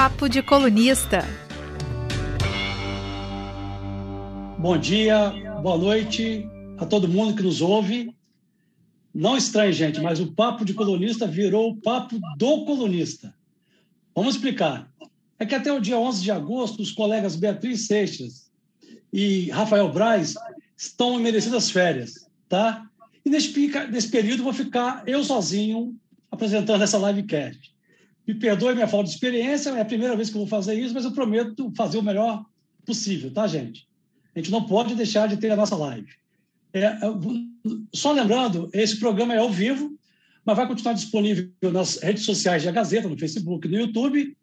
Papo de Colunista. Bom dia, boa noite a todo mundo que nos ouve. Não estranhe, gente, mas o Papo de Colunista virou o Papo do Colunista. Vamos explicar. É que até o dia 11 de agosto, os colegas Beatriz Seixas e Rafael Braz estão em merecidas férias, tá? E nesse, nesse período vou ficar eu sozinho apresentando essa livecast. Me perdoe minha falta de experiência, é a primeira vez que eu vou fazer isso, mas eu prometo fazer o melhor possível, tá, gente? A gente não pode deixar de ter a nossa live. É, só lembrando, esse programa é ao vivo, mas vai continuar disponível nas redes sociais da Gazeta, no Facebook, no YouTube,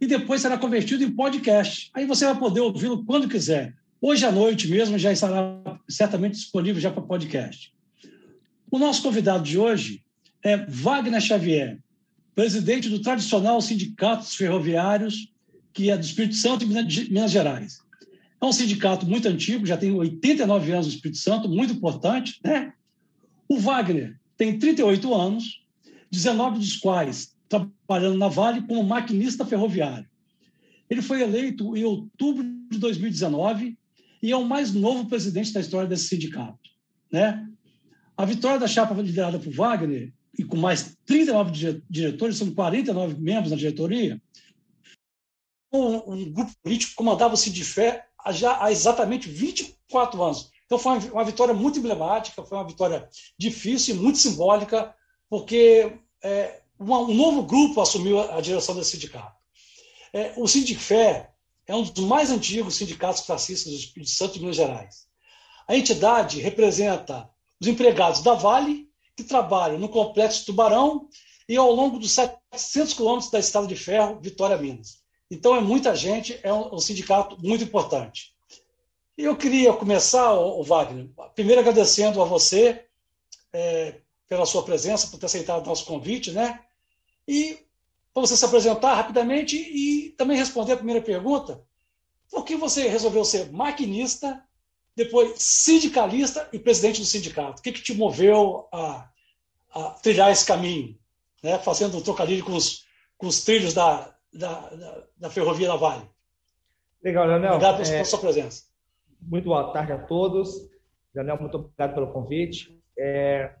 e depois será convertido em podcast. Aí você vai poder ouvi-lo quando quiser. Hoje à noite mesmo já estará certamente disponível já para podcast. O nosso convidado de hoje é Wagner Xavier, presidente do tradicional Sindicato dos Ferroviários, que é do Espírito Santo e Minas Gerais. É um sindicato muito antigo, já tem 89 anos no Espírito Santo, muito importante, né? O Wagner tem 38 anos, 19 dos quais trabalhando na Vale como maquinista ferroviário. Ele foi eleito em outubro de 2019 e é o mais novo presidente da história desse sindicato, né? A vitória da chapa liderada por Wagner, e com mais 39 diretores, são 49 membros na diretoria, um, um grupo político que comandava o Sindifé já há exatamente 24 anos. Então, foi uma vitória muito emblemática, foi uma vitória difícil e muito simbólica, porque é, um novo grupo assumiu a direção desse sindicato. É, o Sindifé é um dos mais antigos sindicatos classistas do Espírito Santo Minas Gerais. A entidade representa os empregados da Vale, que trabalham no Complexo Tubarão e ao longo dos 700 quilômetros da Estrada de Ferro, Vitória, Minas. Então, é muita gente, é um, um sindicato muito importante. Eu queria começar, o Wagner, primeiro agradecendo a você é, pela sua presença, por ter aceitado o nosso convite, né? E para você se apresentar rapidamente e também responder a primeira pergunta, por que você resolveu ser maquinista depois sindicalista e presidente do sindicato. O que, que te moveu a, a, trilhar esse caminho, né? fazendo um trocadilho com os, com os trilhos da, da, da, da Ferrovia da Vale? Legal, Leonel. Obrigado pela é, sua presença. Muito boa tarde a todos. Leonel, muito obrigado pelo convite. É,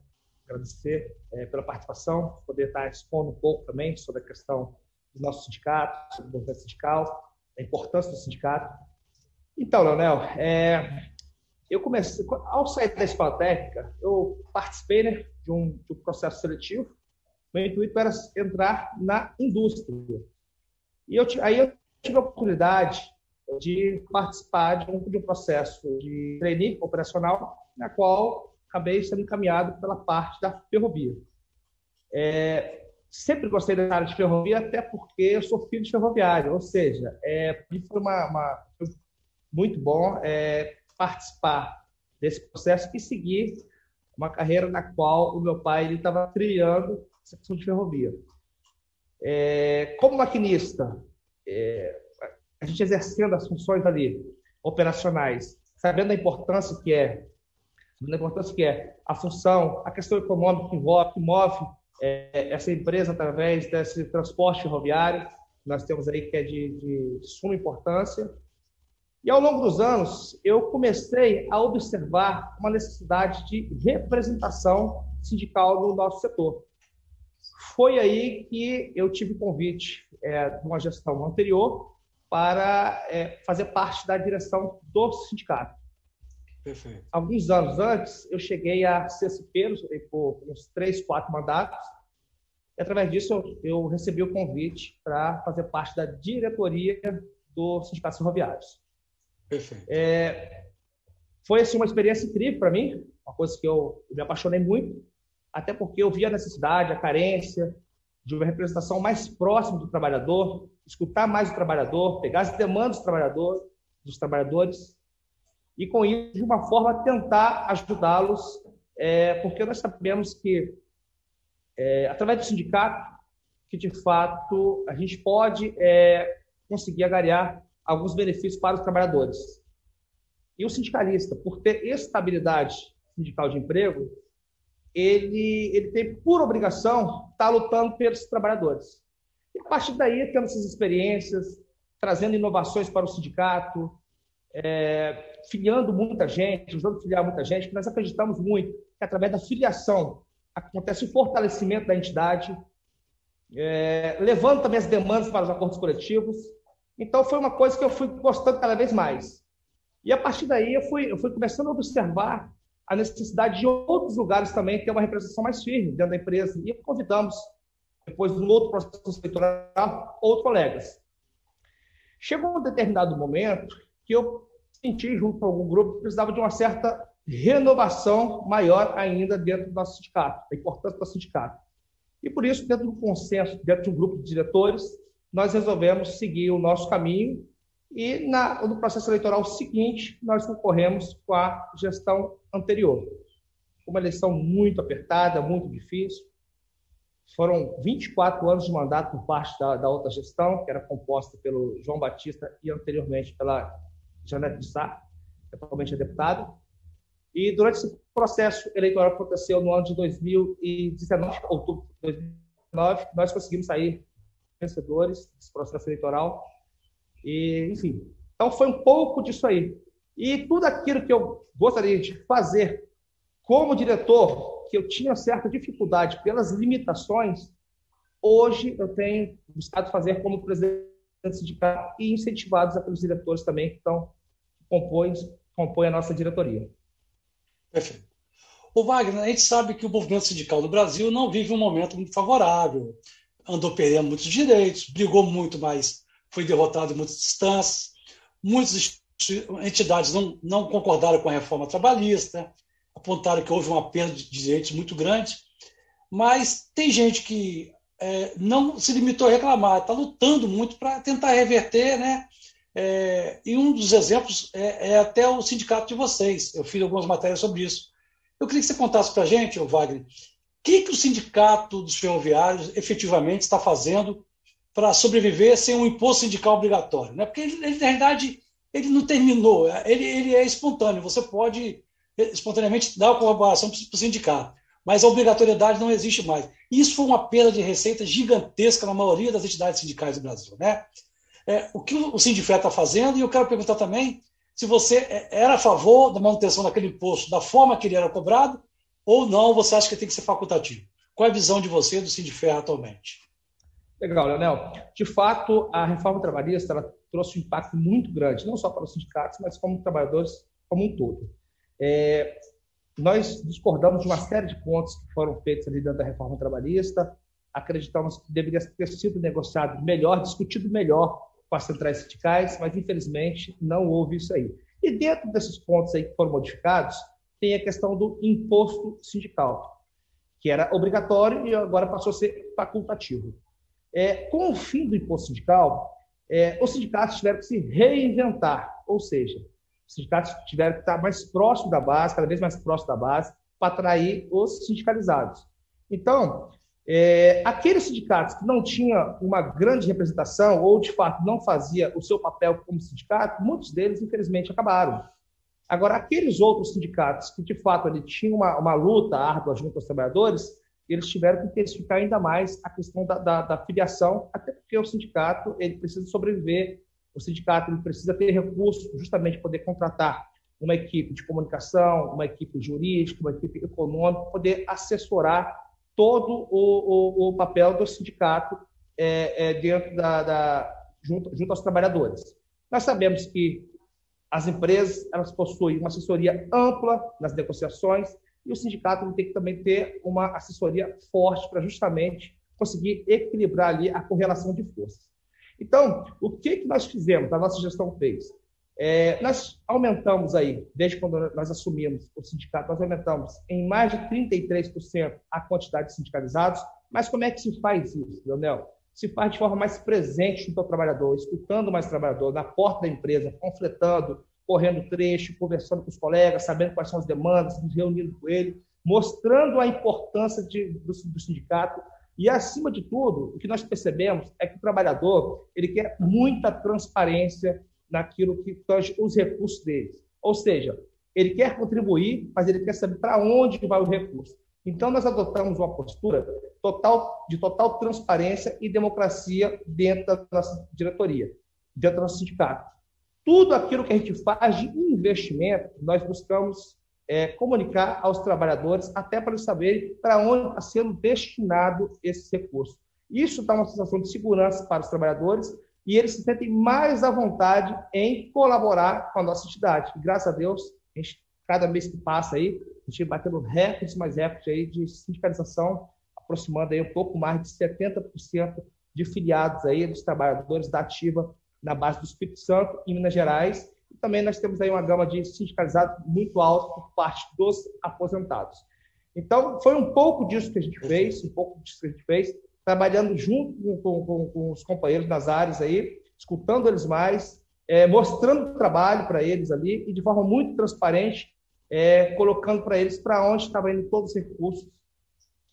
agradecer é, pela participação, poder estar expondo um pouco também sobre a questão do nosso sindicato, sobre o movimento sindical, a importância do sindicato. Então, Leonel, é, eu comecei, ao sair da escola técnica, eu participei né, de, um, de um processo seletivo. Meu intuito era entrar na indústria. E eu, aí eu tive a oportunidade de participar de um, de um processo de trainee operacional, na qual acabei sendo encaminhado pela parte da ferrovia. É, sempre gostei da área de ferrovia, até porque eu sou filho de ferroviário, ou seja, é, foi uma, uma muito bom é, participar desse processo e seguir uma carreira na qual o meu pai estava trilhando essa questão de ferrovia. É, como maquinista, é, a gente exercendo as funções ali operacionais, sabendo a importância que é, sabendo a importância que é a função, a questão econômica que envolve, que move é, essa empresa através desse transporte ferroviário, nós temos aí que é de, de suma importância. E ao longo dos anos, eu comecei a observar uma necessidade de representação sindical no nosso setor. Foi aí que eu tive convite é, de uma gestão anterior para é, fazer parte da direção do sindicato. Perfeito. Alguns anos antes, eu cheguei a ser cipeiro por uns três, quatro mandatos. E, através disso, eu, eu recebi o convite para fazer parte da diretoria do Sindicato Ferroviários. É, foi assim, uma experiência incrível para mim, uma coisa que eu, eu me apaixonei muito, até porque eu vi a necessidade, a carência de uma representação mais próxima do trabalhador, escutar mais o trabalhador, pegar as demandas do trabalhador, dos trabalhadores, e com isso, de uma forma, tentar ajudá-los, é, porque nós sabemos que, é, através do sindicato, que de fato a gente pode é, conseguir agariar alguns benefícios para os trabalhadores. E o sindicalista, por ter estabilidade sindical de emprego, ele, ele tem por obrigação estar lutando pelos trabalhadores. E a partir daí, tendo essas experiências, trazendo inovações para o sindicato, é, filiando muita gente, usando filiar muita gente, que nós acreditamos muito que através da filiação acontece o fortalecimento da entidade, é, levando também as demandas para os acordos coletivos. Então, foi uma coisa que eu fui gostando cada vez mais. E a partir daí, eu fui, eu fui começando a observar a necessidade de outros lugares também ter uma representação mais firme dentro da empresa. E convidamos, depois de um outro processo eleitoral, outros colegas. Chegou um determinado momento que eu senti, junto com algum grupo, que precisava de uma certa renovação maior ainda dentro do nosso sindicato, a importância do sindicato. E por isso, dentro do consenso, dentro de um grupo de diretores, nós resolvemos seguir o nosso caminho e na, no processo eleitoral seguinte, nós concorremos com a gestão anterior. Uma eleição muito apertada, muito difícil. Foram 24 anos de mandato por parte da, da outra gestão, que era composta pelo João Batista e anteriormente pela Janete de Sá, que atualmente é deputada. E durante esse processo eleitoral que aconteceu no ano de 2019, outubro de 2019, nós conseguimos sair vencedores desse processo eleitoral e, enfim, então foi um pouco disso aí. E tudo aquilo que eu gostaria de fazer como diretor, que eu tinha certa dificuldade pelas limitações, hoje eu tenho buscado fazer como presidente sindicato e incentivados pelos diretores também que estão compõem, compõem a nossa diretoria. Perfeito. O Wagner, a gente sabe que o movimento sindical do Brasil não vive um momento muito favorável, andou perdendo muitos direitos, brigou muito, mas foi derrotado em muitas instâncias, muitas entidades não, não concordaram com a reforma trabalhista, apontaram que houve uma perda de direitos muito grande, mas tem gente que é, não se limitou a reclamar, está lutando muito para tentar reverter, né? É, e um dos exemplos é, é, até o sindicato de vocês. Eu fiz algumas matérias sobre isso. Eu queria que você contasse para a gente, Wagner, que, que o sindicato dos ferroviários efetivamente está fazendo para sobreviver sem um imposto sindical obrigatório. Né? Porque, ele, ele, na verdade, ele não terminou, ele, ele é espontâneo, você pode espontaneamente dar a colaboração para o sindicato, mas a obrigatoriedade não existe mais. Isso foi uma perda de receita gigantesca na maioria das entidades sindicais do Brasil. Né? É, o que o Sindifé está fazendo, e eu quero perguntar também se você é, era a favor da manutenção daquele imposto da forma que ele era cobrado, ou não, você acha que tem que ser facultativo? Qual é a visão de você do Sindifé atualmente? Legal, Leonel. De fato, a reforma trabalhista trouxe um impacto muito grande, não só para os sindicatos, mas como trabalhadores como um todo. É, nós discordamos de uma série de pontos que foram feitos ali dentro da reforma trabalhista, acreditamos que deveria ter sido negociado melhor, discutido melhor com as centrais sindicais, mas infelizmente não houve isso aí. E dentro desses pontos aí que foram modificados, tem a questão do imposto sindical, que era obrigatório e agora passou a ser facultativo. É, com o fim do imposto sindical, é, os sindicatos tiveram que se reinventar, ou seja, os sindicatos tiveram que estar mais próximo da base, cada vez mais próximo da base, para atrair os sindicalizados. Então, é, aqueles sindicatos que não tinham uma grande representação ou, de fato, não fazia o seu papel como sindicato, muitos deles, infelizmente, acabaram. Agora, aqueles outros sindicatos que, de fato, ali, tinham uma, uma luta árdua junto aos trabalhadores, eles tiveram que intensificar ainda mais a questão da, da, da filiação, até porque o sindicato ele precisa sobreviver, o sindicato ele precisa ter recursos justamente poder contratar uma equipe de comunicação, uma equipe jurídica, uma equipe econômica, poder assessorar todo o, o, o papel do sindicato é, é, dentro da, da junto, junto aos trabalhadores. Nós sabemos que as empresas elas possuem uma assessoria ampla nas negociações, e o sindicato tem que também ter uma assessoria forte para justamente conseguir equilibrar ali a correlação de forças. Então, o que, que nós fizemos, a nossa gestão fez? É, nós aumentamos aí, desde quando nós assumimos o sindicato, nós aumentamos em mais de 33% a quantidade de sindicalizados, mas como é que se faz isso, Leonel? Se faz de forma mais presente junto ao trabalhador, escutando mais o trabalhador, na porta da empresa, confletando, correndo trecho, conversando com os colegas, sabendo quais são as demandas, nos reunindo com ele, mostrando a importância de, do, do sindicato. E, acima de tudo, o que nós percebemos é que o trabalhador ele quer muita transparência naquilo que tange os recursos dele. Ou seja, ele quer contribuir, mas ele quer saber para onde vai o recurso. Então, nós adotamos uma postura total, de total transparência e democracia dentro da nossa diretoria, dentro do nosso sindicato. Tudo aquilo que a gente faz de investimento, nós buscamos é, comunicar aos trabalhadores, até para eles saberem para onde está sendo destinado esse recurso. Isso dá uma sensação de segurança para os trabalhadores e eles se sentem mais à vontade em colaborar com a nossa entidade. Graças a Deus, a gente, cada mês que passa aí, a gente batendo recordes mais recordes aí de sindicalização, aproximando aí um pouco mais de 70% de filiados aí dos trabalhadores da ativa na base do Espírito Santo e Minas Gerais. E também nós temos aí uma gama de sindicalizados muito alta por parte dos aposentados. Então, foi um pouco disso que a gente fez, um pouco disso que a gente fez trabalhando junto com, com, com os companheiros das áreas aí, escutando eles mais, é, mostrando o trabalho para eles ali e de forma muito transparente, é, colocando para eles para onde estavam indo todos os recursos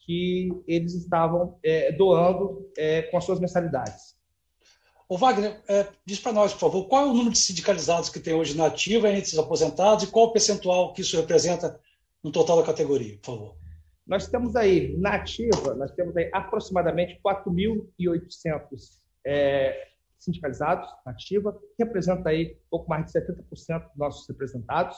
que eles estavam é, doando é, com as suas mensalidades. O Wagner, é, diz para nós, por favor, qual é o número de sindicalizados que tem hoje na ativa entre os aposentados e qual o percentual que isso representa no total da categoria, por favor? Nós temos aí, na ativa, nós temos aí aproximadamente 4.800 é, sindicalizados na ativa, que representa aí pouco mais de 70% dos nossos representados.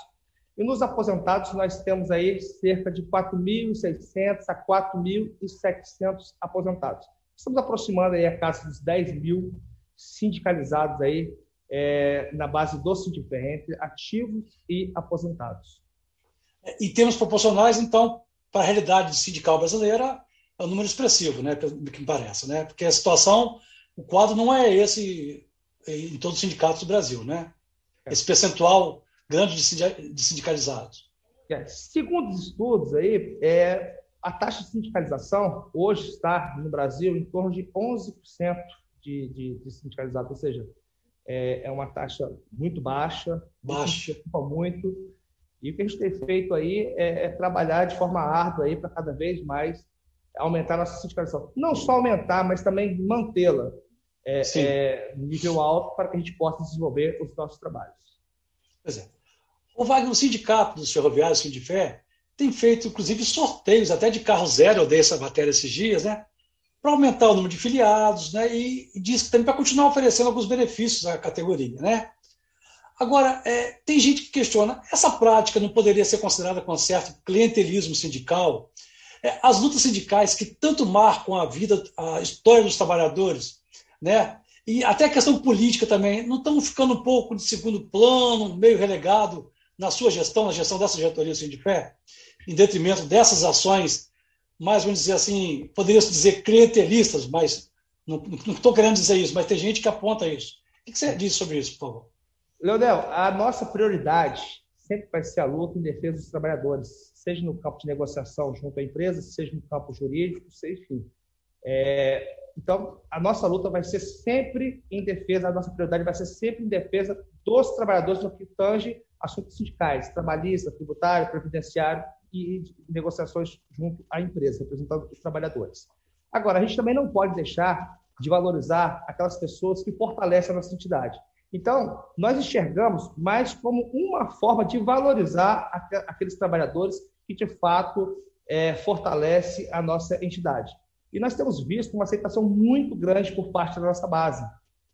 E nos aposentados, nós temos aí cerca de 4.600 a 4.700 aposentados. Estamos aproximando aí a casa dos 10 mil sindicalizados aí é, na base do Sindifé, entre ativos e aposentados. E temos proporcionais, então, para a realidade sindical brasileira, é um número expressivo, né, que me parece, né? Porque a situação, o quadro não é esse em todos os sindicatos do Brasil, né? Esse percentual grande de sindicalizados. É, segundo os estudos aí, é, a taxa de sindicalização hoje está no Brasil em torno de 11% de, de, de sindicalizados, ou seja, é, é, uma taxa muito baixa, baixa, muito e o que a gente tem feito aí é, é trabalhar de forma árdua aí para cada vez mais aumentar a nossa sindicalização. Não só aumentar, mas também mantê-la é, é, nível alto para que a gente possa desenvolver os nossos trabalhos. Pois é. O Wagner, o sindicato dos ferroviários, Sindifé, tem feito, inclusive, sorteios até de carro zero, eu dei essa matéria esses dias, né? Para aumentar o número de filiados, né? E, e diz que também para continuar oferecendo alguns benefícios à categoria, né? Agora, é, tem gente que questiona, essa prática não poderia ser considerada com certo clientelismo sindical? É, as lutas sindicais que tanto marcam a vida, a história dos trabalhadores, né? e até a questão política também, não estão ficando um pouco de segundo plano, meio relegado na sua gestão, na gestão dessa diretoria Sindipé, em detrimento dessas ações, mais vamos dizer assim, poderia-se dizer clientelistas, mas não estou querendo dizer isso, mas tem gente que aponta isso. O que você diz sobre isso, por favor? Leonel, a nossa prioridade sempre vai ser a luta em defesa dos trabalhadores, seja no campo de negociação junto à empresa, seja no campo jurídico, seja enfim. É, então, a nossa luta vai ser sempre em defesa, a nossa prioridade vai ser sempre em defesa dos trabalhadores no que tange assuntos sindicais, trabalhista, tributário, previdenciário e negociações junto à empresa, representando os trabalhadores. Agora, a gente também não pode deixar de valorizar aquelas pessoas que fortalecem a nossa entidade. Então, nós enxergamos mais como uma forma de valorizar aqueles trabalhadores que, de fato, é, fortalece a nossa entidade. E nós temos visto uma aceitação muito grande por parte da nossa base,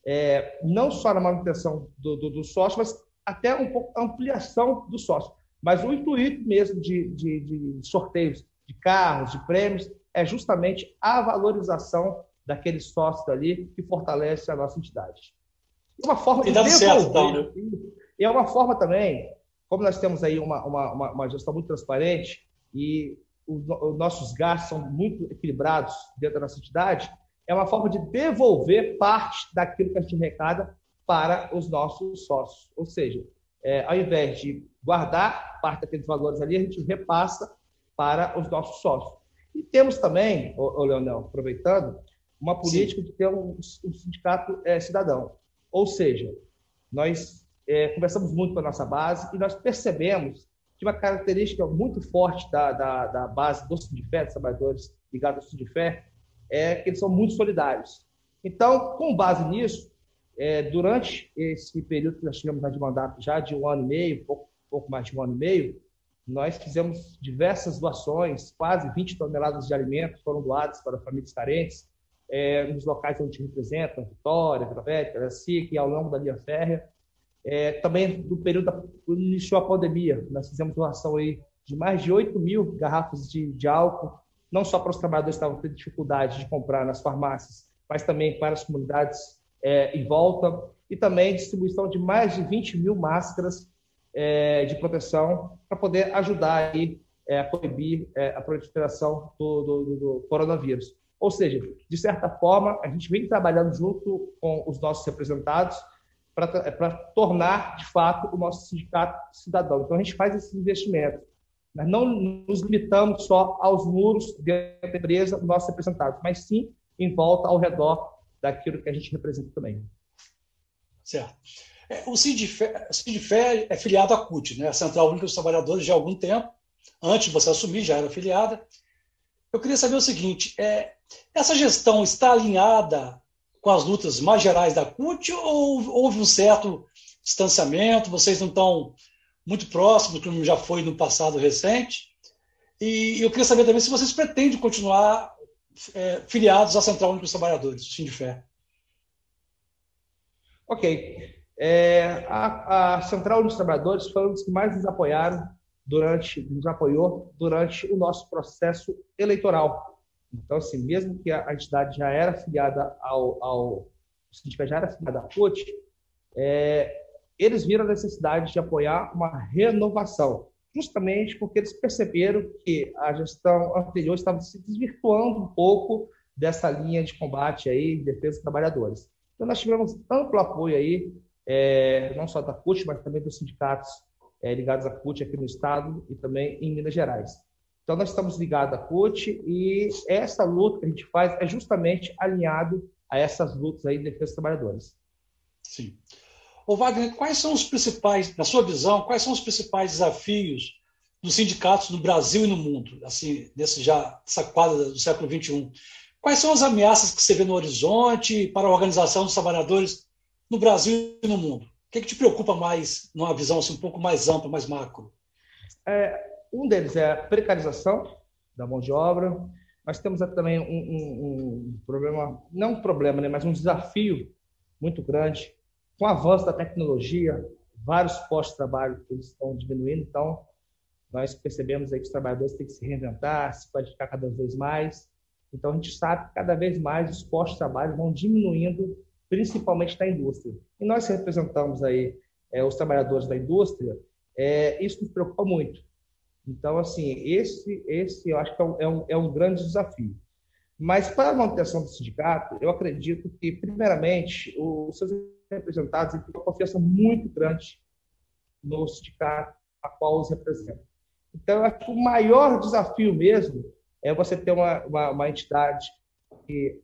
é, não só na manutenção do, do, do, sócio, mas até um pouco ampliação do sócio. Mas o intuito mesmo de, de, de sorteios de carros, de prêmios, é justamente a valorização daqueles sócios ali que fortalece a nossa entidade. Uma forma de devolver. Certo, então, né? E é uma forma também, como nós temos aí uma, uma, uma gestão muito transparente e os, os nossos gastos são muito equilibrados dentro da nossa entidade, é uma forma de devolver parte daquilo que a gente arrecada para os nossos sócios. Ou seja, é, ao invés de guardar parte daqueles valores ali, a gente repassa para os nossos sócios. E temos também, ô, ô Leonel, aproveitando, uma política Sim. de ter um, um sindicato é, cidadão. Ou seja, nós é, conversamos muito com a nossa base e nós percebemos que uma característica muito forte da, da, da base do Sindifé, dos trabalhadores ligados ao Sindifé, é que eles são muito solidários. Então, com base nisso, é, durante esse período que nós tivemos de mandato já de um ano e meio, pouco, pouco mais de um ano e meio, nós fizemos diversas doações, quase 20 toneladas de alimentos foram doadas para famílias carentes, é, nos locais onde representa, Vitória, Velha, SIC, ao longo da linha férrea. É, também no período da iniciou a pandemia, nós fizemos doação aí de mais de 8 mil garrafas de, de álcool, não só para os trabalhadores que estavam tendo dificuldade de comprar nas farmácias, mas também para as comunidades é, em volta, e também distribuição de mais de 20 mil máscaras é, de proteção para poder ajudar aí, é, a coibir é, a proliferação do, do, do, coronavírus. Ou seja, de certa forma, a gente vem trabalhando junto com os nossos representados para tornar, de fato, o nosso sindicato cidadão. Então, a gente faz esses investimentos. Nós não nos limitamos só aos muros dentro da empresa, nossos representados, mas sim em volta, ao redor daquilo que a gente representa também. Certo. É, o Sindifé, é filiado à CUT, né? a Central Única dos Trabalhadores, já há algum tempo. Antes de você assumir, já era afiliada. Eu queria saber o seguinte: é, essa gestão está alinhada com as lutas mais gerais da CUT ou houve um certo distanciamento? Vocês não estão muito próximos, como já foi no passado recente? E eu queria saber também se vocês pretendem continuar é, filiados à Central Única dos Trabalhadores, Sindifé. Ok. É, a, a, Central dos Trabalhadores foi um dos que mais nos apoiaram durante, nos apoiou durante o nosso processo eleitoral. Então, assim, mesmo que a, entidade já era afiliada ao, ao já era afiliada à CUT, é, eles viram a necessidade de apoiar uma renovação, justamente porque eles perceberam que a gestão anterior estava se desvirtuando um pouco dessa linha de combate aí, de defesa dos trabalhadores. Então, nós tivemos amplo apoio aí é, não só da CUT, mas também dos sindicatos é, ligados à CUT aqui no estado e também em Minas Gerais. Então, nós estamos ligados à CUT e essa luta que a gente faz é justamente alinhado a essas lutas aí de defesa dos trabalhadores. Sim. Ô Wagner, quais são os principais, na sua visão, quais são os principais desafios dos sindicatos no Brasil e no mundo, assim, nesse já, essa quadra do século XXI? Quais são as ameaças que você vê no horizonte para a organização dos trabalhadores no Brasil e no mundo? O que, é que te preocupa mais, numa visão assim, um pouco mais ampla, mais macro? É, um deles é a precarização da mão de obra. Nós temos também um, um, um problema, não um problema, né, mas um desafio muito grande com o avanço da tecnologia, vários postos de trabalho eles estão diminuindo, então nós percebemos aí que os trabalhadores têm que se reinventar, se qualificar cada vez mais. Então a gente sabe que cada vez mais os postos de trabalho vão diminuindo principalmente da indústria. E nós representamos aí é, os trabalhadores da indústria, é, isso nos preocupa muito. Então, assim, esse, esse eu acho que é é um, é um grande desafio. Mas para a manutenção do sindicato, eu acredito que, primeiramente, os seus representados têm uma confiança muito grande no sindicato a qual os representam. Então, acho que o maior desafio mesmo é você ter uma, uma, uma entidade que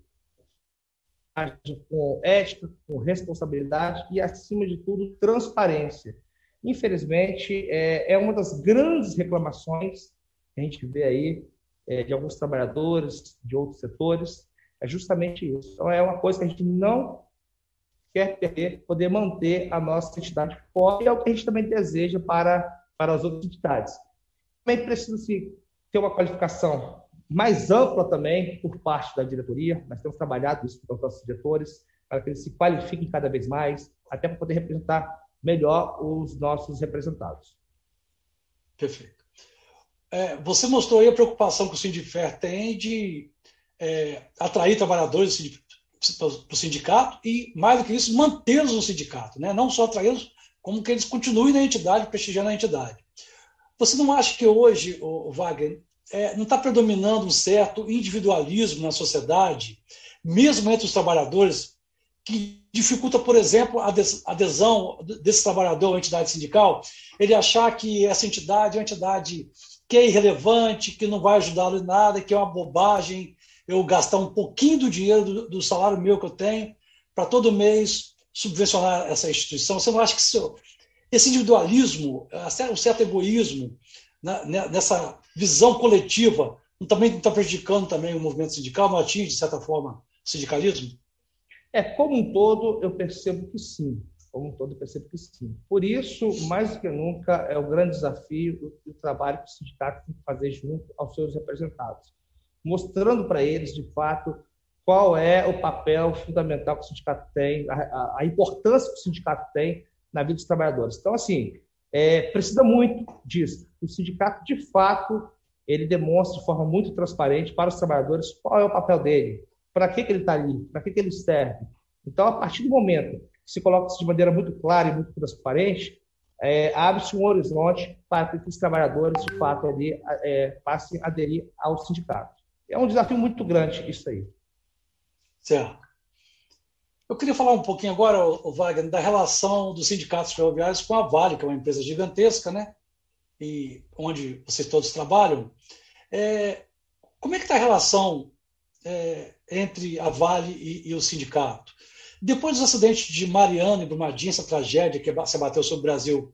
com ética, com responsabilidade e, acima de tudo, transparência. Infelizmente, é, é uma das grandes reclamações que a gente vê aí é, de alguns trabalhadores, de outros setores, é justamente isso. Então, é uma coisa que a gente não quer perder, poder manter a nossa entidade forte, é o que a gente também deseja para, para as outras entidades. Também precisa-se ter uma qualificação mais ampla também por parte da diretoria. Nós temos trabalhado isso com os nossos diretores para que eles se qualifiquem cada vez mais, até para poder representar melhor os nossos representados. Perfeito. É, você mostrou aí a preocupação que o Sindifer tem de é, atrair trabalhadores para o sindicato e, mais do que isso, mantê-los no sindicato. Né? Não só atraí-los, como que eles continuem na entidade, prestigiando a entidade. Você não acha que hoje, o Wagner, é, não está predominando um certo individualismo na sociedade, mesmo entre os trabalhadores, que dificulta, por exemplo, a adesão desse trabalhador à entidade sindical, ele achar que essa entidade é uma entidade que é irrelevante, que não vai ajudá-lo em nada, que é uma bobagem eu gastar um pouquinho do dinheiro do, do salário meu que eu tenho para todo mês subvencionar essa instituição. Você não acha que isso, esse individualismo, um certo egoísmo, né, nessa visão coletiva, também está prejudicando também o movimento sindical, não atinge, de certa forma, o sindicalismo? É, como um todo, eu percebo que sim. como um todo, eu percebo que sim. Por isso, mais do que nunca, é o grande desafio o trabalho que o sindicato tem que fazer junto aos seus representados, mostrando para eles, de fato, qual é o papel fundamental que o sindicato tem, a, a importância que o sindicato tem na vida dos trabalhadores. Então, assim, é, precisa muito disso. O sindicato, de fato, ele demonstra de forma muito transparente para os trabalhadores qual é o papel dele, para que, que ele está ali, para que, que ele serve. Então, a partir do momento se coloca isso de maneira muito clara e muito transparente, é, abre-se um horizonte para que os trabalhadores, de fato, ali, é, passem a aderir ao sindicato. É um desafio muito grande isso aí. Certo. Eu queria falar um pouquinho agora, Wagner, da relação dos sindicatos ferroviários com a Vale, que é uma empresa gigantesca, né? E onde vocês todos trabalham. É, como é que está a relação é, entre a Vale e, e o sindicato? Depois dos acidentes de Mariana e Brumadinho, essa tragédia que se abateu sobre o Brasil,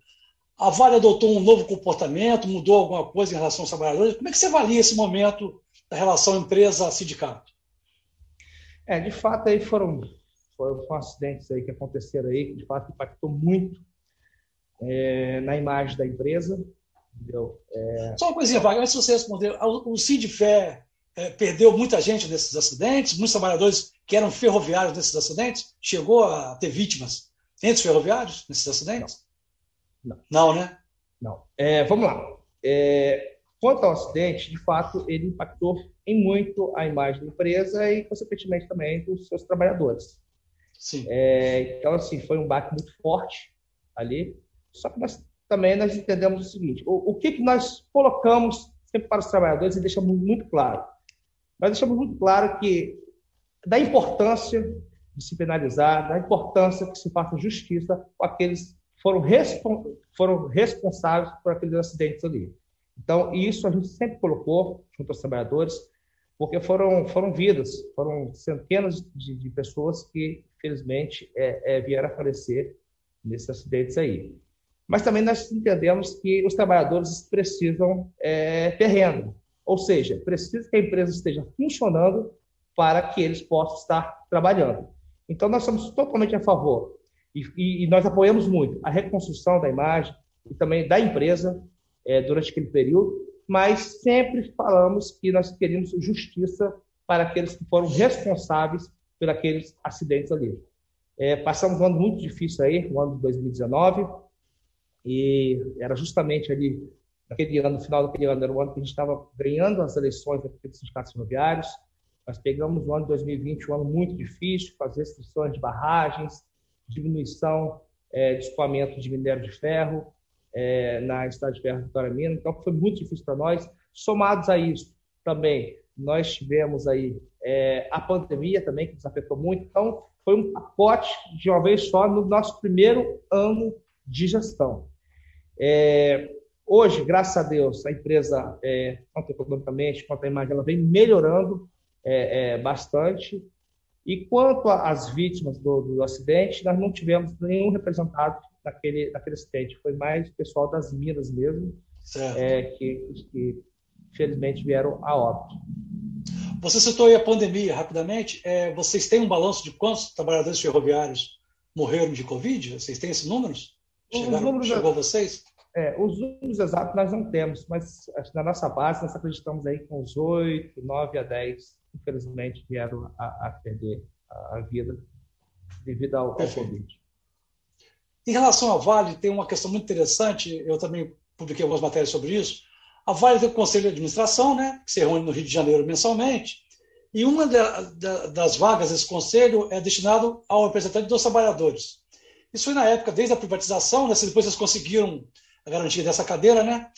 a Vale adotou um novo comportamento, mudou alguma coisa em relação aos trabalhadores? Como é que você avalia esse momento da relação empresa-sindicato? É, de fato, aí foram, foram, foram, acidentes aí que aconteceram aí, que de fato impactou muito é, na imagem da empresa. Entendeu? É... Só uma coisinha, Wagner, antes de você responder, o Sindifé é, perdeu muita gente nesses acidentes, muitos trabalhadores que eram ferroviários nesses acidentes? Chegou a ter vítimas entre os ferroviários nesses acidentes? Não. Não, Não né? Não. É, vamos lá. É, quanto ao acidente, de fato, ele impactou em muito a imagem da empresa e, consequentemente, também dos seus trabalhadores. Sim. É, então, assim, foi um baque muito forte ali. Só que nós também nós entendemos o seguinte: o, o que, que nós colocamos sempre para os trabalhadores e deixamos muito claro nós deixamos muito claro que da importância de se penalizar, da importância que se faça justiça com aqueles que foram, foram responsáveis por aqueles acidentes ali. Então, isso a gente sempre colocou junto aos trabalhadores, porque foram, foram vidas, foram centenas de, de pessoas que, infelizmente, é, é, vieram a falecer nesses acidentes aí. Mas também nós entendemos que os trabalhadores precisam é, terreno, ou seja, precisa que a empresa esteja funcionando para que eles possam estar trabalhando. Então, nós somos totalmente a favor e, e, e nós apoiamos muito a reconstrução da imagem e também da empresa é, durante aquele período, mas sempre falamos que nós queríamos justiça para aqueles que foram responsáveis por aqueles acidentes ali. É, passamos um ano muito difícil aí, o ano de 2019, e era justamente ali naquele ano, no final daquele ano, era o ano que a gente estava ganhando as eleições dos sindicatos ferroviários. Nós pegamos o ano de 2020, um ano muito difícil, com as restrições de barragens, diminuição é, de escoamento de minério de ferro é, na Vitória Minas. Então, foi muito difícil para nós. Somados a isso, também, nós tivemos aí é, a pandemia também, que nos afetou muito. Então, foi um pacote de uma vez só no nosso primeiro ano de gestão. É, Hoje, graças a Deus, a empresa, é, tanto economicamente quanto a imagem, ela vem melhorando é, é, bastante. E quanto às vítimas do, do, acidente, nós não tivemos nenhum representado daquele, daquele acidente. Foi mais o pessoal das minas mesmo, é, que, que, infelizmente, vieram a óbito. Você citou aí a pandemia, rapidamente. É, vocês têm um balanço de quantos trabalhadores ferroviários morreram de Covid? Vocês têm esses números? Chegaram, números chegou a vocês? É, os números exatos nós não temos, mas na nossa base nós acreditamos aí com os 8, 9 a 10, infelizmente, vieram a, a perder a, a, vida devido ao, ao Covid. Em relação à Vale, tem uma questão muito interessante, eu também publiquei algumas matérias sobre isso. A Vale tem o Conselho de Administração, né, que se reúne no Rio de Janeiro mensalmente, e uma das vagas desse conselho é destinado ao representante dos trabalhadores. Isso foi na época, desde a privatização, né, depois eles conseguiram a garantia dessa cadeira, né?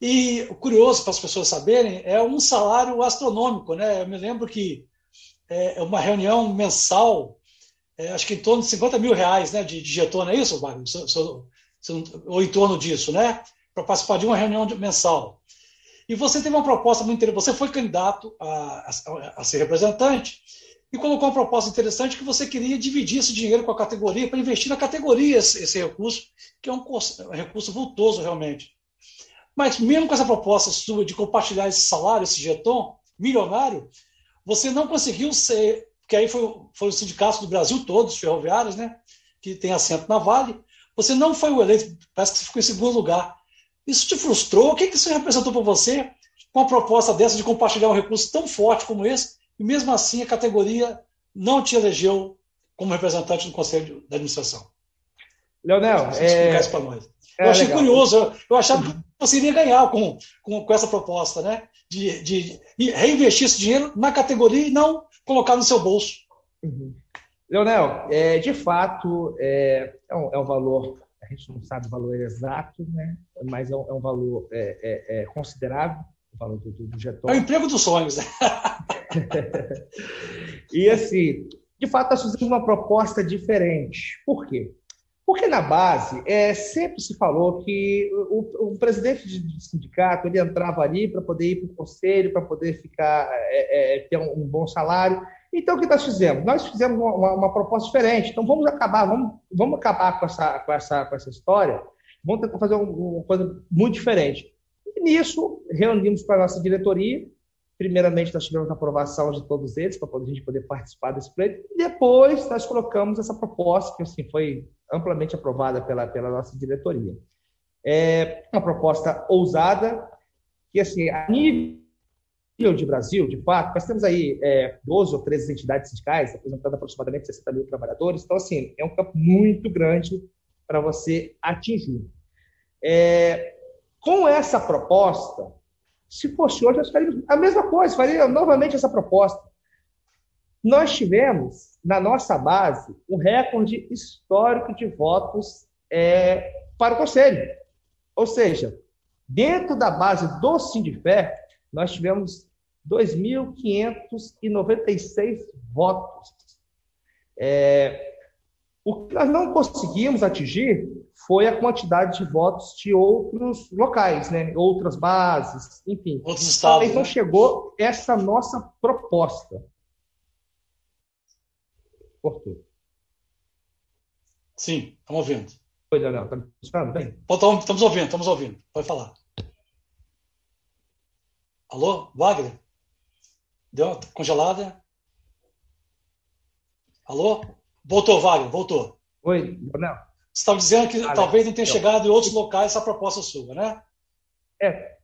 E o curioso para as pessoas saberem é um salário astronômico, né? Eu me lembro que é, é uma reunião mensal, é, acho que em torno de 50 mil reais, né? De, de jeton, não é isso, Wagner? Ou em torno disso, né? Para participar de uma reunião mensal. E você teve uma proposta muito interessante. Você foi candidato a, a, a ser representante e colocou uma proposta interessante que você queria dividir esse dinheiro com a categoria para investir na categoria esse, esse recurso, que é um, um, recurso vultoso realmente. Mas mesmo com essa proposta sua de compartilhar esse salário, esse jeton milionário, você não conseguiu ser, porque aí foi, foi o sindicato do Brasil todos, ferroviários, né? que tem assento na Vale. Você não foi o eleito, parece que você ficou em segundo lugar. Isso te frustrou? O que, que isso representou para você com a proposta dessa de compartilhar um recurso tão forte como esse? E mesmo assim a categoria não te elegeu como representante do Conselho de Administração. Leonel, é... isso para nós. É, eu achei legal. curioso, eu, eu achava que você iria ganhar com, com, com essa proposta, né? De, de, reinvestir esse dinheiro na categoria e não colocar no seu bolso. Uhum. Leonel, é, de fato, é, é, um, é, um, valor, a gente não sabe o valor exato, né? mas é um, é um valor é, é, considerável, o valor do, do. É o emprego dos sonhos, né? e assim, de fato, nós fizemos uma proposta diferente. Por quê? Porque na base, é, sempre se falou que o, o presidente de sindicato ele entrava ali para poder ir para o conselho, para poder ficar é, é, ter um, um bom salário. Então, o que nós fizemos? Nós fizemos uma, uma, proposta diferente. Então, vamos acabar, vamos, vamos acabar com essa, com, essa, com essa história. Vamos tentar fazer uma coisa muito diferente. E nisso, reunimos para a nossa diretoria. Primeiramente, nós tivemos a aprovação de todos eles, para a gente poder participar desse pleito. E depois, nós colocamos essa proposta, que assim, foi amplamente aprovada pela, pela nossa diretoria. É uma proposta ousada, que, assim, a nível de Brasil, de fato, nós temos aí é, 12 ou 13 entidades sindicais, representando aproximadamente 60 mil trabalhadores. Então, assim, é um campo muito grande para você atingir. É, com essa proposta, se fosse hoje, nós faríamos a mesma coisa, faria novamente essa proposta. Nós tivemos, na nossa base, um recorde histórico de votos é, para o Conselho. Ou seja, dentro da base do Sindifé, nós tivemos 2.596 votos. É, o que nós não conseguimos atingir foi a quantidade de votos de outros locais, né? outras bases, enfim. Outros estados. Então né? chegou essa nossa proposta. Cortou. Sim, estamos ouvindo. Oi, Daniel, está me escutando bem? Estamos ouvindo, estamos ouvindo. Pode falar. Alô, Wagner? Deu congelada? Alô? Voltou, Wagner, voltou. Oi, não. Você estava dizendo que talvez não tenha chegado em outros locais essa proposta sua, né? É,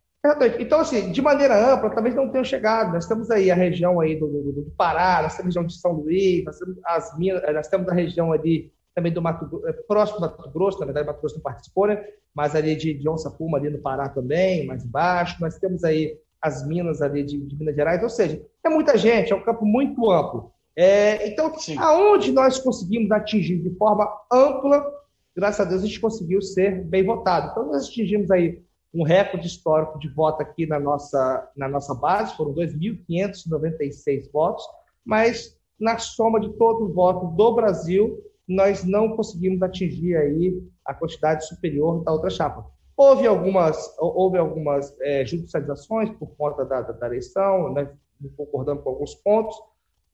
então, assim, de maneira ampla, talvez não tenha chegado. Nós temos aí a região aí do, do, do Pará, nós temos a região de São Luís, nós temos, as Minas, nós temos a região ali também do Mato é, próximo do Mato Grosso, na verdade, Mato Grosso não participou, né? Mas ali de, de Onça Puma, ali no Pará também, mais embaixo. Nós temos aí as minas ali de, de, Minas Gerais, ou seja, é muita gente, é um campo muito amplo. É, então, Sim. aonde nós conseguimos atingir de forma ampla, graças a Deus a gente conseguiu ser bem votado. Então, nós atingimos aí um recorde histórico de voto aqui na nossa, na nossa base, foram 2.596 votos, mas na soma de todo o voto do Brasil, nós não conseguimos atingir aí a quantidade superior da outra chapa. Houve algumas, houve algumas é, judicializações por conta da, da eleição, né, concordando com alguns pontos,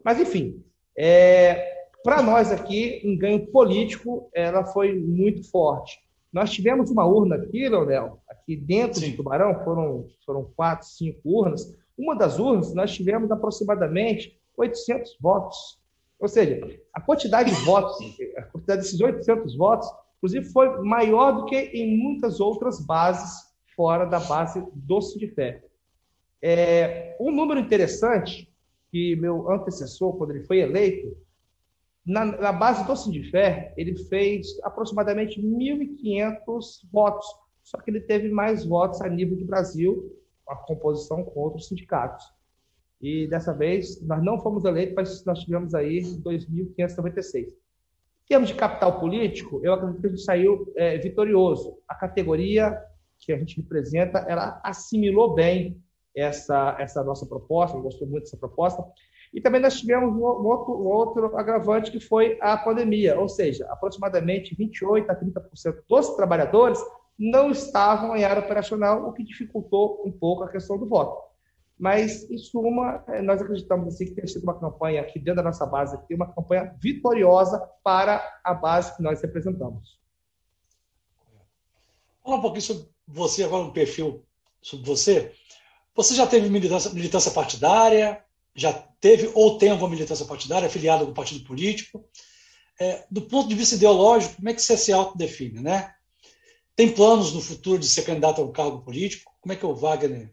mas, enfim, é, para nós aqui, em ganho político, ela foi muito forte. Nós tivemos uma urna aqui, Leonel, aqui dentro Sim. do Tubarão, foram, foram quatro, cinco urnas. Uma das urnas, nós tivemos aproximadamente 800 votos. Ou seja, a quantidade de votos, a quantidade desses 800 votos Inclusive, foi maior do que em muitas outras bases fora da base do Sindifé. É, um número interessante que meu antecessor, quando ele foi eleito, na, na base do Sindifé, ele fez aproximadamente 1.500 votos, só que ele teve mais votos a nível de Brasil, a composição com outros sindicatos. E dessa vez, nós não fomos eleitos, mas nós tivemos aí 2.596 termos de capital político, eu acredito que a gente saiu é, vitorioso. A categoria que a gente representa, ela assimilou bem essa, essa nossa proposta, gostou muito dessa proposta. E também nós tivemos um outro, um outro agravante que foi a pandemia, ou seja, aproximadamente 28 a 30% dos trabalhadores não estavam em área operacional, o que dificultou um pouco a questão do voto. Mas, em suma, é, nós acreditamos assim, que tem sido uma campanha aqui dentro da nossa base, aqui, uma campanha vitoriosa para a base que nós representamos. Fala um pouquinho sobre você, agora um perfil sobre você. Você já teve militância, militância partidária? Já teve ou tem alguma militância partidária afiliada com partido político? é, do ponto de vista ideológico, como é que você se autodefine, né? Tem planos no futuro de ser candidato a um cargo político? Como é que o Wagner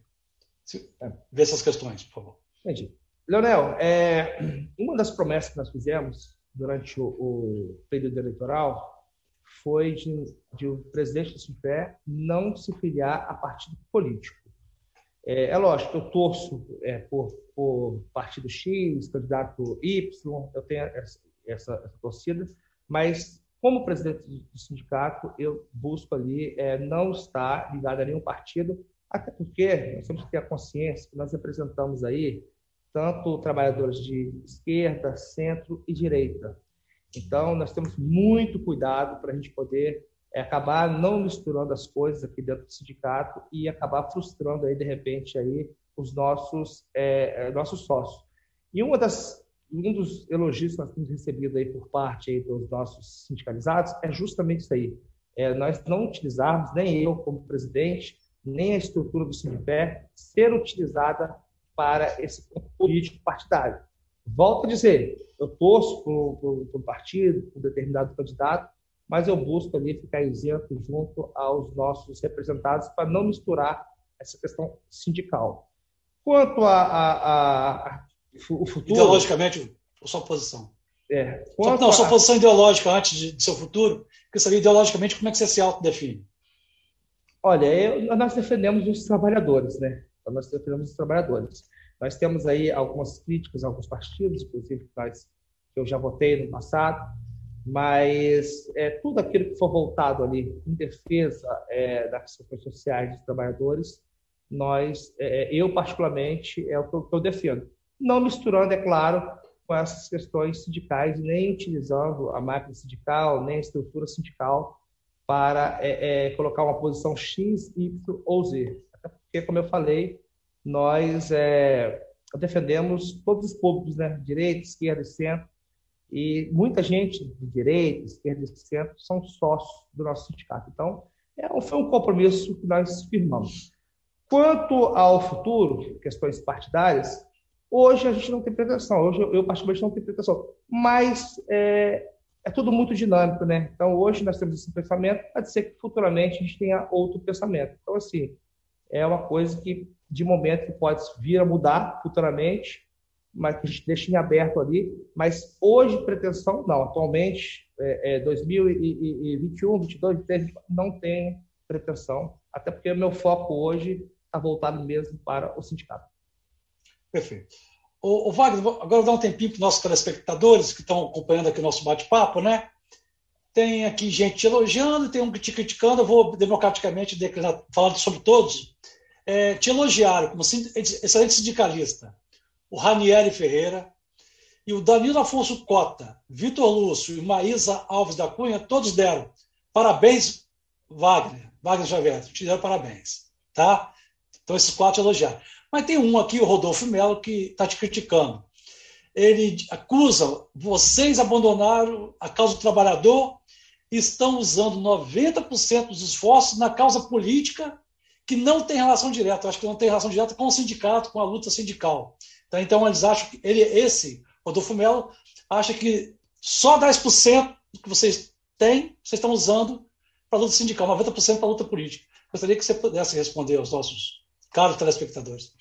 vê essas questões, por favor? Entendi. Leonel, é, uma das promessas que nós fizemos durante o, o período eleitoral foi de, de o presidente do CIFé não se filiar a partido político. É, é lógico que eu torço é, por, por, partido X, candidato Y, eu tenho essa, essa, essa torcida, mas como presidente do sindicato, eu busco ali é, não estar ligado a nenhum partido, até porque nós temos que ter a consciência que nós representamos aí tanto trabalhadores de esquerda, centro e direita. Então, nós temos muito cuidado para a gente poder é, acabar não misturando as coisas aqui dentro do sindicato e acabar frustrando aí, de repente, aí, os nossos, é, é nossos sócios. E uma das, um dos elogios que nós temos recebido aí por parte aí dos nossos sindicalizados é justamente isso aí. É, nós não utilizarmos, nem eu como presidente, nem a estrutura do Sindipé, ser utilizada para esse político partidário. Volto a dizer, eu torço por, um partido, por um determinado candidato, mas eu busco ali ficar isento junto aos nossos representados para não misturar essa questão sindical. Quanto a, a, a, a o futuro... Ideologicamente, sua posição. É, só, não, sua posição ideológica antes de, de seu futuro, quer saber ideologicamente como é que você se autodefine. Olha, eu, nós defendemos os trabalhadores, né? Então, nós defendemos os trabalhadores. Nós temos aí algumas críticas a alguns partidos, inclusive nós, que eu já votei no passado, mas é, tudo aquilo que for voltado ali em defesa é, das questões sociais dos trabalhadores, nós, é, é, eu particularmente, é o que eu, que eu, defendo. Não misturando, é claro, com essas questões sindicais, nem utilizando a máquina sindical, nem a estrutura sindical para é, é, colocar uma posição X, Y ou Z. Até porque, como eu falei, nós é, defendemos todos os públicos, né? direita, esquerda e centro, e muita gente de direita, esquerda e centro são sócios do nosso sindicato. Então, é, foi um compromisso que nós firmamos. Quanto ao futuro, questões partidárias, hoje a gente não tem pretensão, hoje eu, particularmente não tenho pretensão, mas é, é tudo muito dinâmico, né? Então, hoje nós temos esse pensamento, pode ser que futuramente a gente tenha outro pensamento. Então, assim, é uma coisa que, de momento, pode vir a mudar futuramente, mas que a gente deixa em aberto ali. Mas hoje, pretensão, não. Atualmente, é, é 2021, 2022, 2023, não tem pretensão, até porque o meu foco hoje está voltado mesmo para o sindicato. Perfeito. O, Wagner, agora vou dar um tempinho para os nossos telespectadores que estão acompanhando aqui o nosso bate-papo, né? Tem aqui gente te elogiando, tem um te criticando, eu vou democraticamente declarar, falar sobre todos. É, te elogiaram como excelente sindicalista. O Ranieri Ferreira e o Danilo Afonso Cota, Vitor Lúcio e Maísa Alves da Cunha, todos deram parabéns, Wagner, Wagner Xavier, te deram parabéns. Tá? Então, esses quatro elogiaram. Mas tem um aqui, o Rodolfo Melo, que está te criticando. Ele acusa vocês abandonaram a causa do trabalhador e estão usando 90% dos esforços na causa política que não tem relação direta. Acho que não tem relação direta com o sindicato, com a luta sindical. Então, então eles acham que ele, esse, Rodolfo Melo, acha que só 10% do que vocês têm, vocês estão usando para luta sindical, 90% para luta política. Gostaria que você pudesse responder aos nossos caros telespectadores.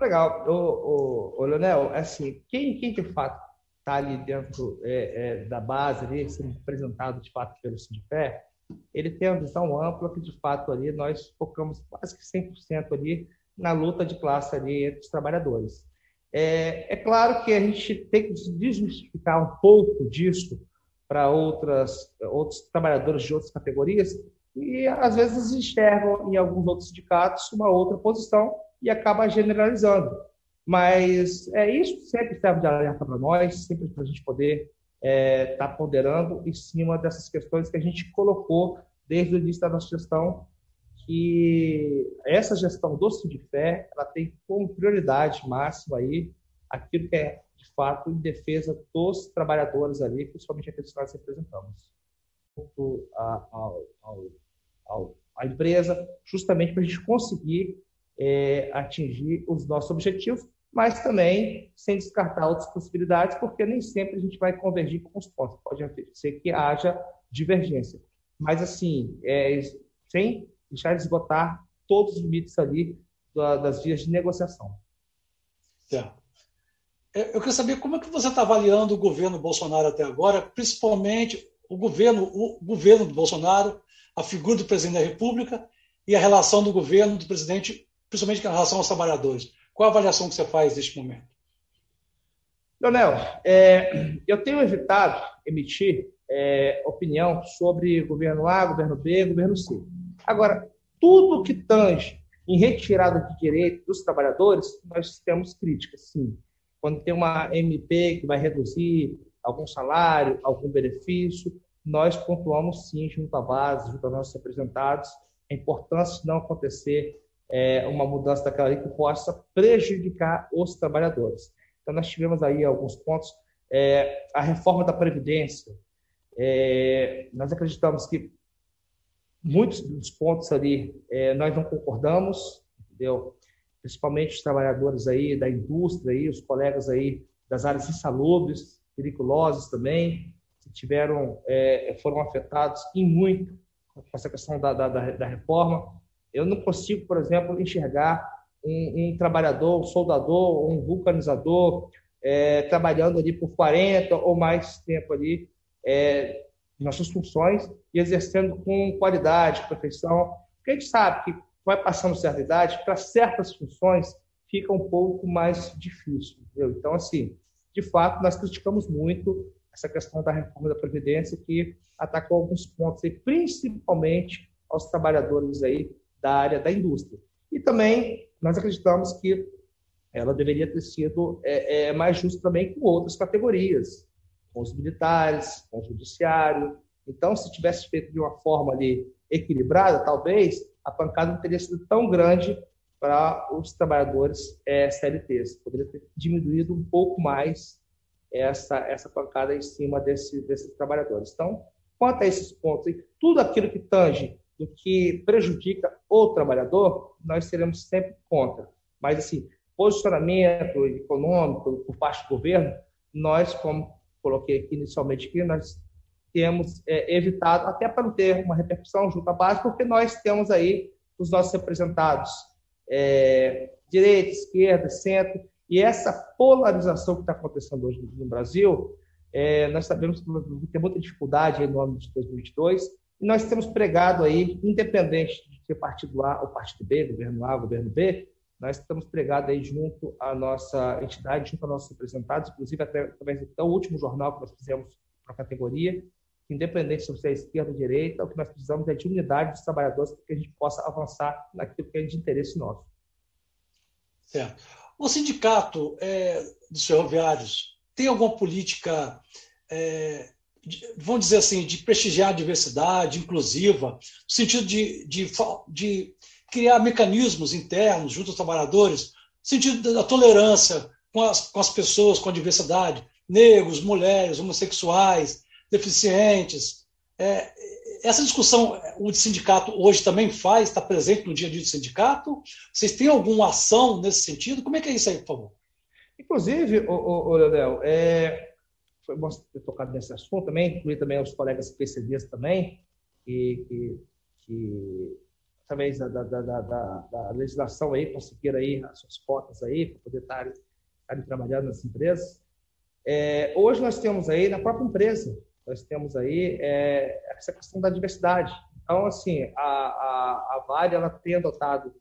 Legal. O, o, o Leonel, é assim, quem, quem de fato está ali dentro é, é, da base, ali, sendo representado de fato pelo Sindipé, ele tem uma visão ampla que de fato ali nós focamos quase que 100% ali na luta de classe ali entre os trabalhadores. É, é claro que a gente tem que desmistificar um pouco disso para outras outros trabalhadores de outras categorias e às vezes enxergam em alguns outros sindicatos uma outra posição e acaba generalizando. Mas é isso sempre serve de alerta para nós, sempre para a gente poder estar é, tá ponderando em cima dessas questões que a gente colocou desde o início da nossa gestão, que essa gestão do Sindifé, ela tem como prioridade máxima aí aquilo que é de fato em defesa dos trabalhadores ali, principalmente aqueles que nós representamos. Ao, ao, ao, a empresa, justamente para a gente conseguir é, atingir os nossos objetivos mas também sem descartar outras possibilidades, porque nem sempre a gente vai convergir com os pontos. Pode ser que haja divergência. Mas, assim, é, sem deixar de esgotar todos os limites ali das vias de negociação. Certo. É, eu queria saber como é que você está avaliando o governo Bolsonaro até agora, principalmente o governo, o governo do Bolsonaro, a figura do presidente da República e a relação do governo do presidente, principalmente em relação aos trabalhadores. Qual a avaliação que você faz neste momento? Leonel, é, eu tenho evitado emitir é, opinião sobre governo A, governo B, governo C. Agora, tudo que tange em retirada de direito dos trabalhadores, nós temos críticas, sim. Quando tem uma MP que vai reduzir algum salário, algum benefício, nós pontuamos sim junto à base, junto aos nossos representados, a importância de não acontecer é, uma mudança daquela lei que possa prejudicar os trabalhadores. Então, nós tivemos aí alguns pontos. É, a reforma da Previdência, é, nós acreditamos que muitos dos pontos ali é, nós não concordamos, entendeu? Principalmente os trabalhadores aí da indústria, aí, os colegas aí das áreas insalubres, periculosas também, que tiveram, é, foram afetados em muito com essa questão da, da, da, reforma. Eu não consigo, por exemplo, enxergar um, um trabalhador, um soldador, um vulcanizador é, trabalhando ali por 40 ou mais tempo ali é, nossas funções e exercendo com qualidade, perfeição. Porque a gente sabe que vai passando certa idade, para certas funções fica um pouco mais difícil. Entendeu? Então, assim, de fato, nós criticamos muito essa questão da reforma da Previdência, que atacou alguns pontos, aí, principalmente aos trabalhadores aí da área da indústria. E também nós acreditamos que ela deveria ter sido é, é, mais justa também com outras categorias, com os militares, com o judiciário. Então, se tivesse feito de uma forma ali equilibrada, talvez a pancada não teria sido tão grande para os trabalhadores é, CLTs. Poderia ter diminuído um pouco mais essa, essa pancada em cima desse, desses trabalhadores. Então, quanto a esses pontos, tudo aquilo que tange do que prejudica o trabalhador, nós seremos sempre contra. Mas, assim, posicionamento econômico por parte do governo, nós, como coloquei aqui inicialmente, aqui, nós temos é, evitado, até para não ter uma repercussão junto à base, porque nós temos aí os nossos representados é, direita, esquerda, centro, e essa polarização que está acontecendo hoje no Brasil, é, nós sabemos que tem muita dificuldade no ano de 2022, e nós temos pregado aí, independente de ser partido A ou partido B, governo A, governo B, nós estamos pregados aí junto à nossa entidade, junto aos nossos representados, inclusive até através do último jornal que nós fizemos para a categoria, independente se você é esquerda ou direita, o que nós precisamos é de unidade dos trabalhadores para que a gente possa avançar naquilo que é de interesse nosso. Certo. O sindicato é, dos ferroviários tem alguma política, é, de, vamos dizer assim, de prestigiar a diversidade inclusiva, no sentido de, de, de criar mecanismos internos junto aos trabalhadores, no sentido da tolerância com as, com as pessoas com a diversidade, negros, mulheres, homossexuais, deficientes. É, essa discussão o sindicato hoje também faz, está presente no dia a dia do sindicato? Vocês têm alguma ação nesse sentido? Como é que é isso aí, por favor? Inclusive, o, Leonel, é, foi bom ter tocado nesse assunto também, incluir também os colegas PCDs também, que, que, que através da, da, da, da, legislação aí, conseguiram aí as suas cotas aí, para poder estar, estarem trabalhando nas empresas. É, hoje nós temos aí, na própria empresa, nós temos aí é, essa questão da diversidade. Então, assim, a, a, a Vale, ela tem adotado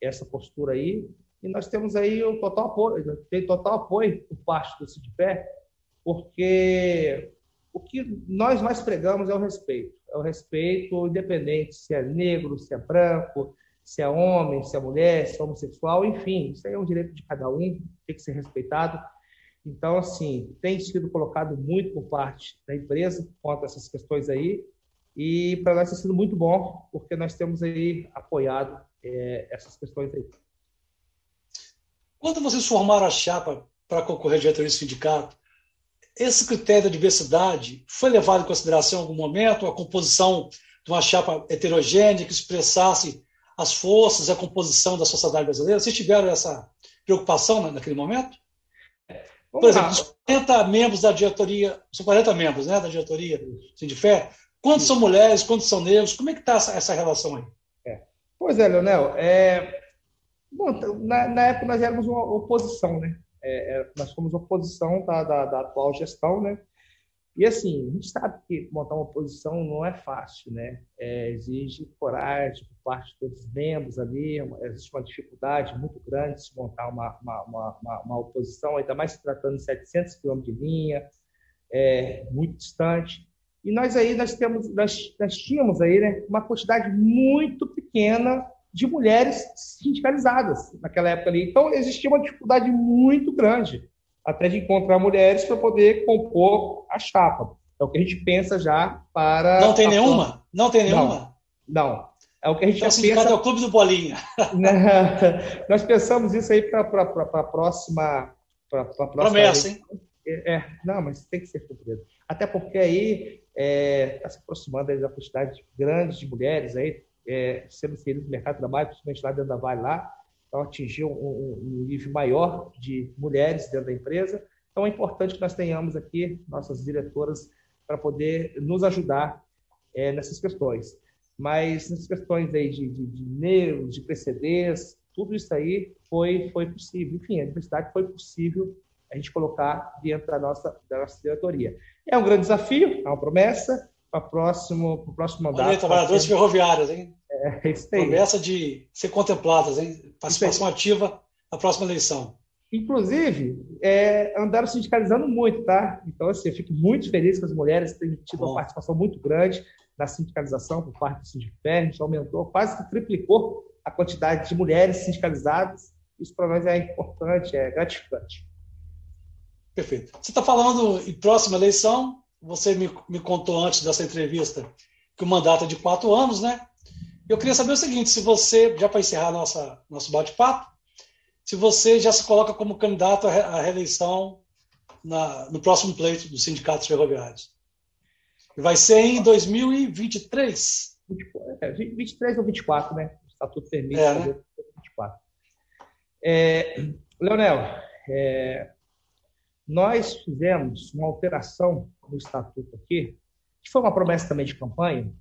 essa postura aí, e nós temos aí o total apoio, tem total apoio por parte do CIDPé, porque o que nós mais pregamos é o respeito é o respeito independente se é negro, se é branco, se é homem, se é mulher, se é homossexual, enfim, isso aí é um direito de cada um, tem que ser respeitado. Então, assim, tem sido colocado muito por parte da empresa quanto a essas questões aí, e para nós tem sido muito bom, porque nós temos aí apoiado é, essas questões aí. Quando vocês formaram a chapa para concorrer diretoria do sindicato, esse critério da diversidade foi levado em consideração em algum momento, a composição de uma chapa heterogênea que expressasse as forças, a composição da sociedade brasileira? Vocês tiveram essa, preocupação naquele momento? Por exemplo, os 40 membros da diretoria, são 40 membros né, da diretoria Sindifé, quantos são mulheres, quantos são negros? Como é que está essa, essa, relação aí? É. Pois é, Leonel. É... Bom, na, na, época nós éramos uma oposição, né? É, é nós fomos oposição da, da, da atual gestão, né? E assim, a gente sabe que montar uma oposição não é fácil, né? É, exige coragem por parte de todos os membros ali, existe uma dificuldade muito grande de se montar uma, uma, uma, uma oposição, ainda mais se tratando de 700 quilômetros de linha, é, muito distante. E nós aí, nós, temos, nós, nós tínhamos aí né, uma quantidade muito pequena de mulheres sindicalizadas naquela época ali. Então, existia uma dificuldade muito grande até de encontrar mulheres para poder compor a chapa. É o que a gente pensa já para. Não tem nenhuma? Não tem nenhuma? Não. não. É o que a gente então, já pensa. é o clube do Bolinha. Nós pensamos isso aí para a próxima. Pra, pra próxima Promessa, hein? É, é, não, mas tem que ser cumprido. Até porque aí está é, tá se aproximando da quantidade grande de mulheres aí, é, sendo inseridas no mercado de trabalho, principalmente lá dentro da Vale lá, então atingiu um, um, nível maior de mulheres dentro da empresa. Então é importante que nós tenhamos aqui nossas diretoras para poder nos ajudar é, nessas questões. Mas nessas questões aí de, de, de negros, de tudo isso aí foi, foi possível. Enfim, a diversidade foi possível a gente colocar dentro da nossa, da nossa diretoria. É um grande desafio, é uma promessa para o próximo, próximo mandato. Olha, trabalhadores ferroviários, hein? É, isso aí. Promessa de ser contempladas, hein? Participação ativa na próxima eleição. Inclusive, é, andaram sindicalizando muito, tá? Então, assim, eu fico muito feliz que as mulheres tenham tido Bom. uma participação muito grande na sindicalização por parte do Sindifé. A gente aumentou, quase que triplicou a quantidade de mulheres sindicalizadas. Isso para nós é importante, é gratificante. Perfeito. Você está falando em próxima eleição, você me, me contou antes dessa entrevista que o mandato é de quatro anos, né? Eu queria saber o seguinte: se você, já para encerrar nossa, nosso bate-papo, se você já se coloca como candidato à reeleição na, no próximo pleito dos sindicatos ferroviários. Vai ser em 2023. É, 23 ou 24, né? O estatuto permite é, né? 24. É, Leonel, é, nós fizemos uma alteração no estatuto aqui, que foi uma promessa também de campanha,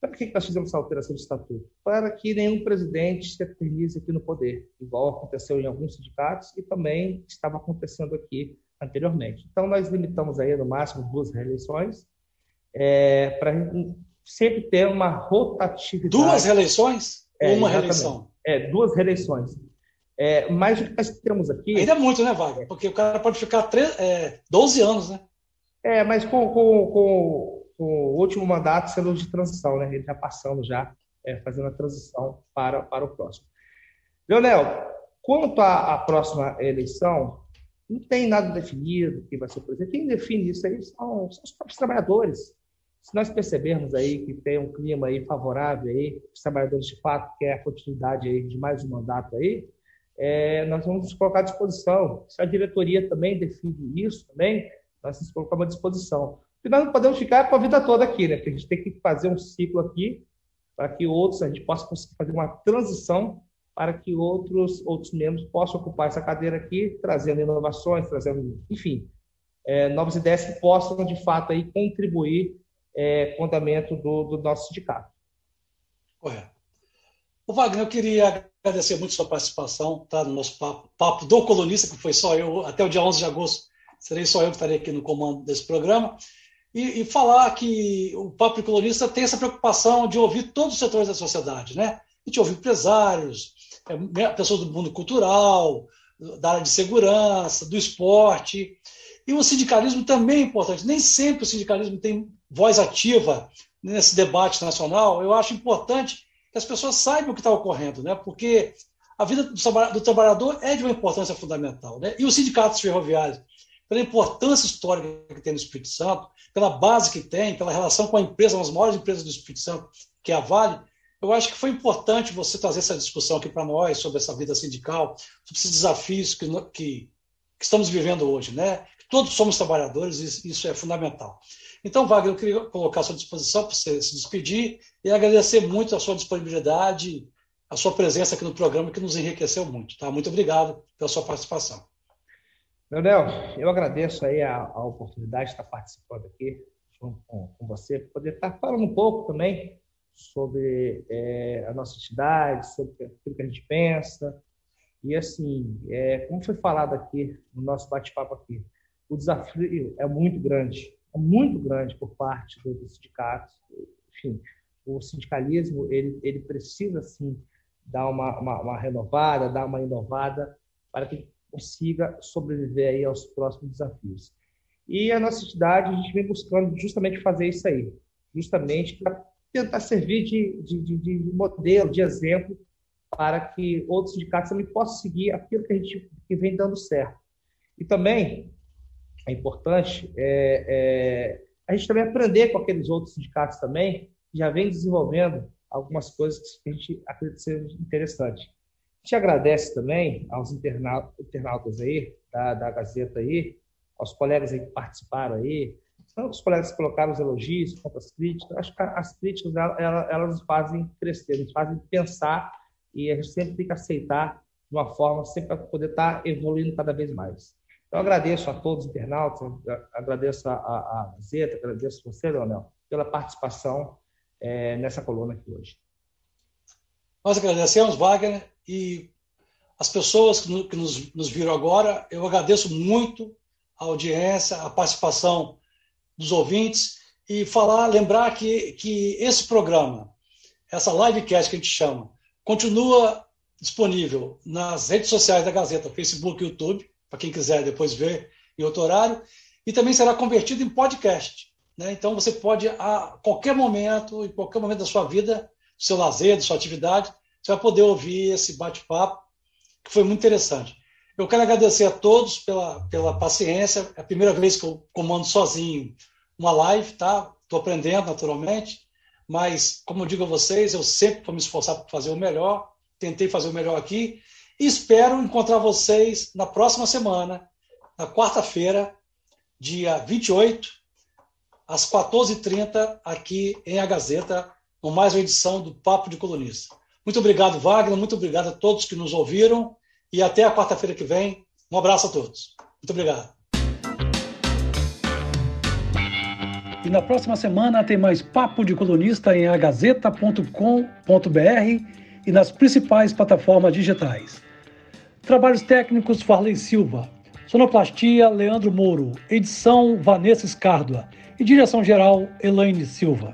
para que nós fizemos essa alteração do estatuto? Para que nenhum presidente se eternize aqui no poder, igual aconteceu em alguns sindicatos e também estava acontecendo aqui anteriormente. Então, nós limitamos aí, no máximo, duas reeleições, é, para sempre ter uma rotatividade. Duas reeleições? É, uma reeleição? É, duas reeleições. É, mas o que nós temos aqui. Ainda é muito, né, Wagner? Porque o cara pode ficar três, é, 12 anos, né? É, mas com, com, com o último mandato sendo de transição, né? Ele já passando já, é, fazendo a transição para, para o próximo. Leonel, quanto à, à, próxima eleição, não tem nada definido que vai ser o presidente. Quem define isso aí são, são, os próprios trabalhadores. Se nós percebermos aí que tem um clima aí favorável aí, os trabalhadores de fato querem a continuidade aí de mais um mandato aí, é, nós vamos nos colocar à disposição. Se a diretoria também define isso também, nós nos colocamos à disposição. E nós não podemos ficar com a vida toda aqui, né? Porque a gente tem que fazer um ciclo aqui para que outros, a gente possa conseguir fazer uma transição para que outros, outros membros possam ocupar essa cadeira aqui, trazendo inovações, trazendo, enfim, é, novas ideias que possam, de fato, aí, contribuir é, com o andamento do, do nosso sindicato. Correto. O Wagner, eu queria agradecer muito sua participação tá, no nosso papo, papo do colunista, que foi só eu, até o dia 11 de agosto, serei só eu que estarei aqui no comando desse programa e, e, falar que o Papo Colunista tem essa preocupação de ouvir todos os setores da sociedade, né? A gente ouve empresários, é, pessoas do mundo cultural, da área de segurança, do esporte. E o sindicalismo também é importante. Nem sempre o sindicalismo tem voz ativa nesse debate nacional. Eu acho importante que as pessoas saibam o que está ocorrendo, né? porque a vida do trabalhador é de uma importância fundamental. Né? E os sindicatos ferroviários, pela importância histórica que tem no Espírito Santo, pela base que tem, pela relação com a empresa, uma das maiores empresas do Espírito Santo, que é a Vale, eu acho que foi importante você trazer essa discussão aqui para nós sobre essa vida sindical, sobre esses desafios que, que, que estamos vivendo hoje. Né? Todos somos trabalhadores e isso é fundamental. Então, Wagner, eu queria colocar à sua disposição para você se despedir e agradecer muito a sua disponibilidade a sua presença aqui no programa, que nos enriqueceu muito. Tá? Muito obrigado pela sua participação. Leonel, eu agradeço aí a, a oportunidade de estar participando aqui com, com, você, poder estar falando um pouco também sobre é, a nossa entidade, sobre aquilo que a gente pensa. E assim, é, como foi falado aqui no nosso bate-papo aqui, o desafio é muito grande, é muito grande por parte dos do sindicatos. Enfim, o sindicalismo ele, ele precisa sim dar uma, uma, uma renovada, dar uma inovada para que consiga sobreviver aí aos próximos desafios. E a nossa entidade, a gente vem buscando justamente fazer isso aí, justamente para tentar servir de, de, de, modelo, de exemplo, para que outros sindicatos também possam seguir aquilo que a gente que vem dando certo. E também é importante é, é, a gente também aprender com aqueles outros sindicatos também, que já vem desenvolvendo algumas coisas que a gente acredita ser interessante. A gente agradece também aos internautas aí, da, da Gazeta aí, aos colegas aí que participaram aí, os colegas colocaram os elogios as críticas. Acho que as críticas elas, elas nos fazem crescer, nos fazem pensar e a gente sempre tem que aceitar de uma forma sempre para poder estar evoluindo cada vez mais. Então, agradeço a todos os internautas, agradeço a, a, a Gazeta, agradeço você, Leonel, pela participação é, nessa coluna aqui hoje. Nós agradecemos, Wagner, e as pessoas que nos, nos viram agora, eu agradeço muito a audiência, a participação dos ouvintes e falar, lembrar que, que esse programa, essa livecast que a gente chama, continua disponível nas redes sociais da Gazeta, Facebook e YouTube, para quem quiser depois ver em outro horário, e também será convertido em podcast. Né? Então você pode, a qualquer momento, em qualquer momento da sua vida, seu lazer, da sua atividade, você vai poder ouvir esse bate-papo, que foi muito interessante. Eu quero agradecer a todos pela, pela paciência. É a primeira vez que eu comando sozinho uma live, tá? Estou aprendendo naturalmente, mas como eu digo a vocês, eu sempre vou me esforçar para fazer o melhor. Tentei fazer o melhor aqui e espero encontrar vocês na próxima semana, na quarta-feira, dia 28, às 14h30, aqui em A Gazeta, com mais uma edição do Papo de Colunista. Muito obrigado, Wagner, muito obrigado a todos que nos ouviram e até a quarta-feira que vem. Um abraço a todos. Muito obrigado. E na próxima semana tem mais Papo de Colunista em agazeta.com.br e nas principais plataformas digitais. Trabalhos técnicos Farley Silva. Sonoplastia Leandro Mouro. Edição Vanessa Escárdua. E direção geral Elaine Silva.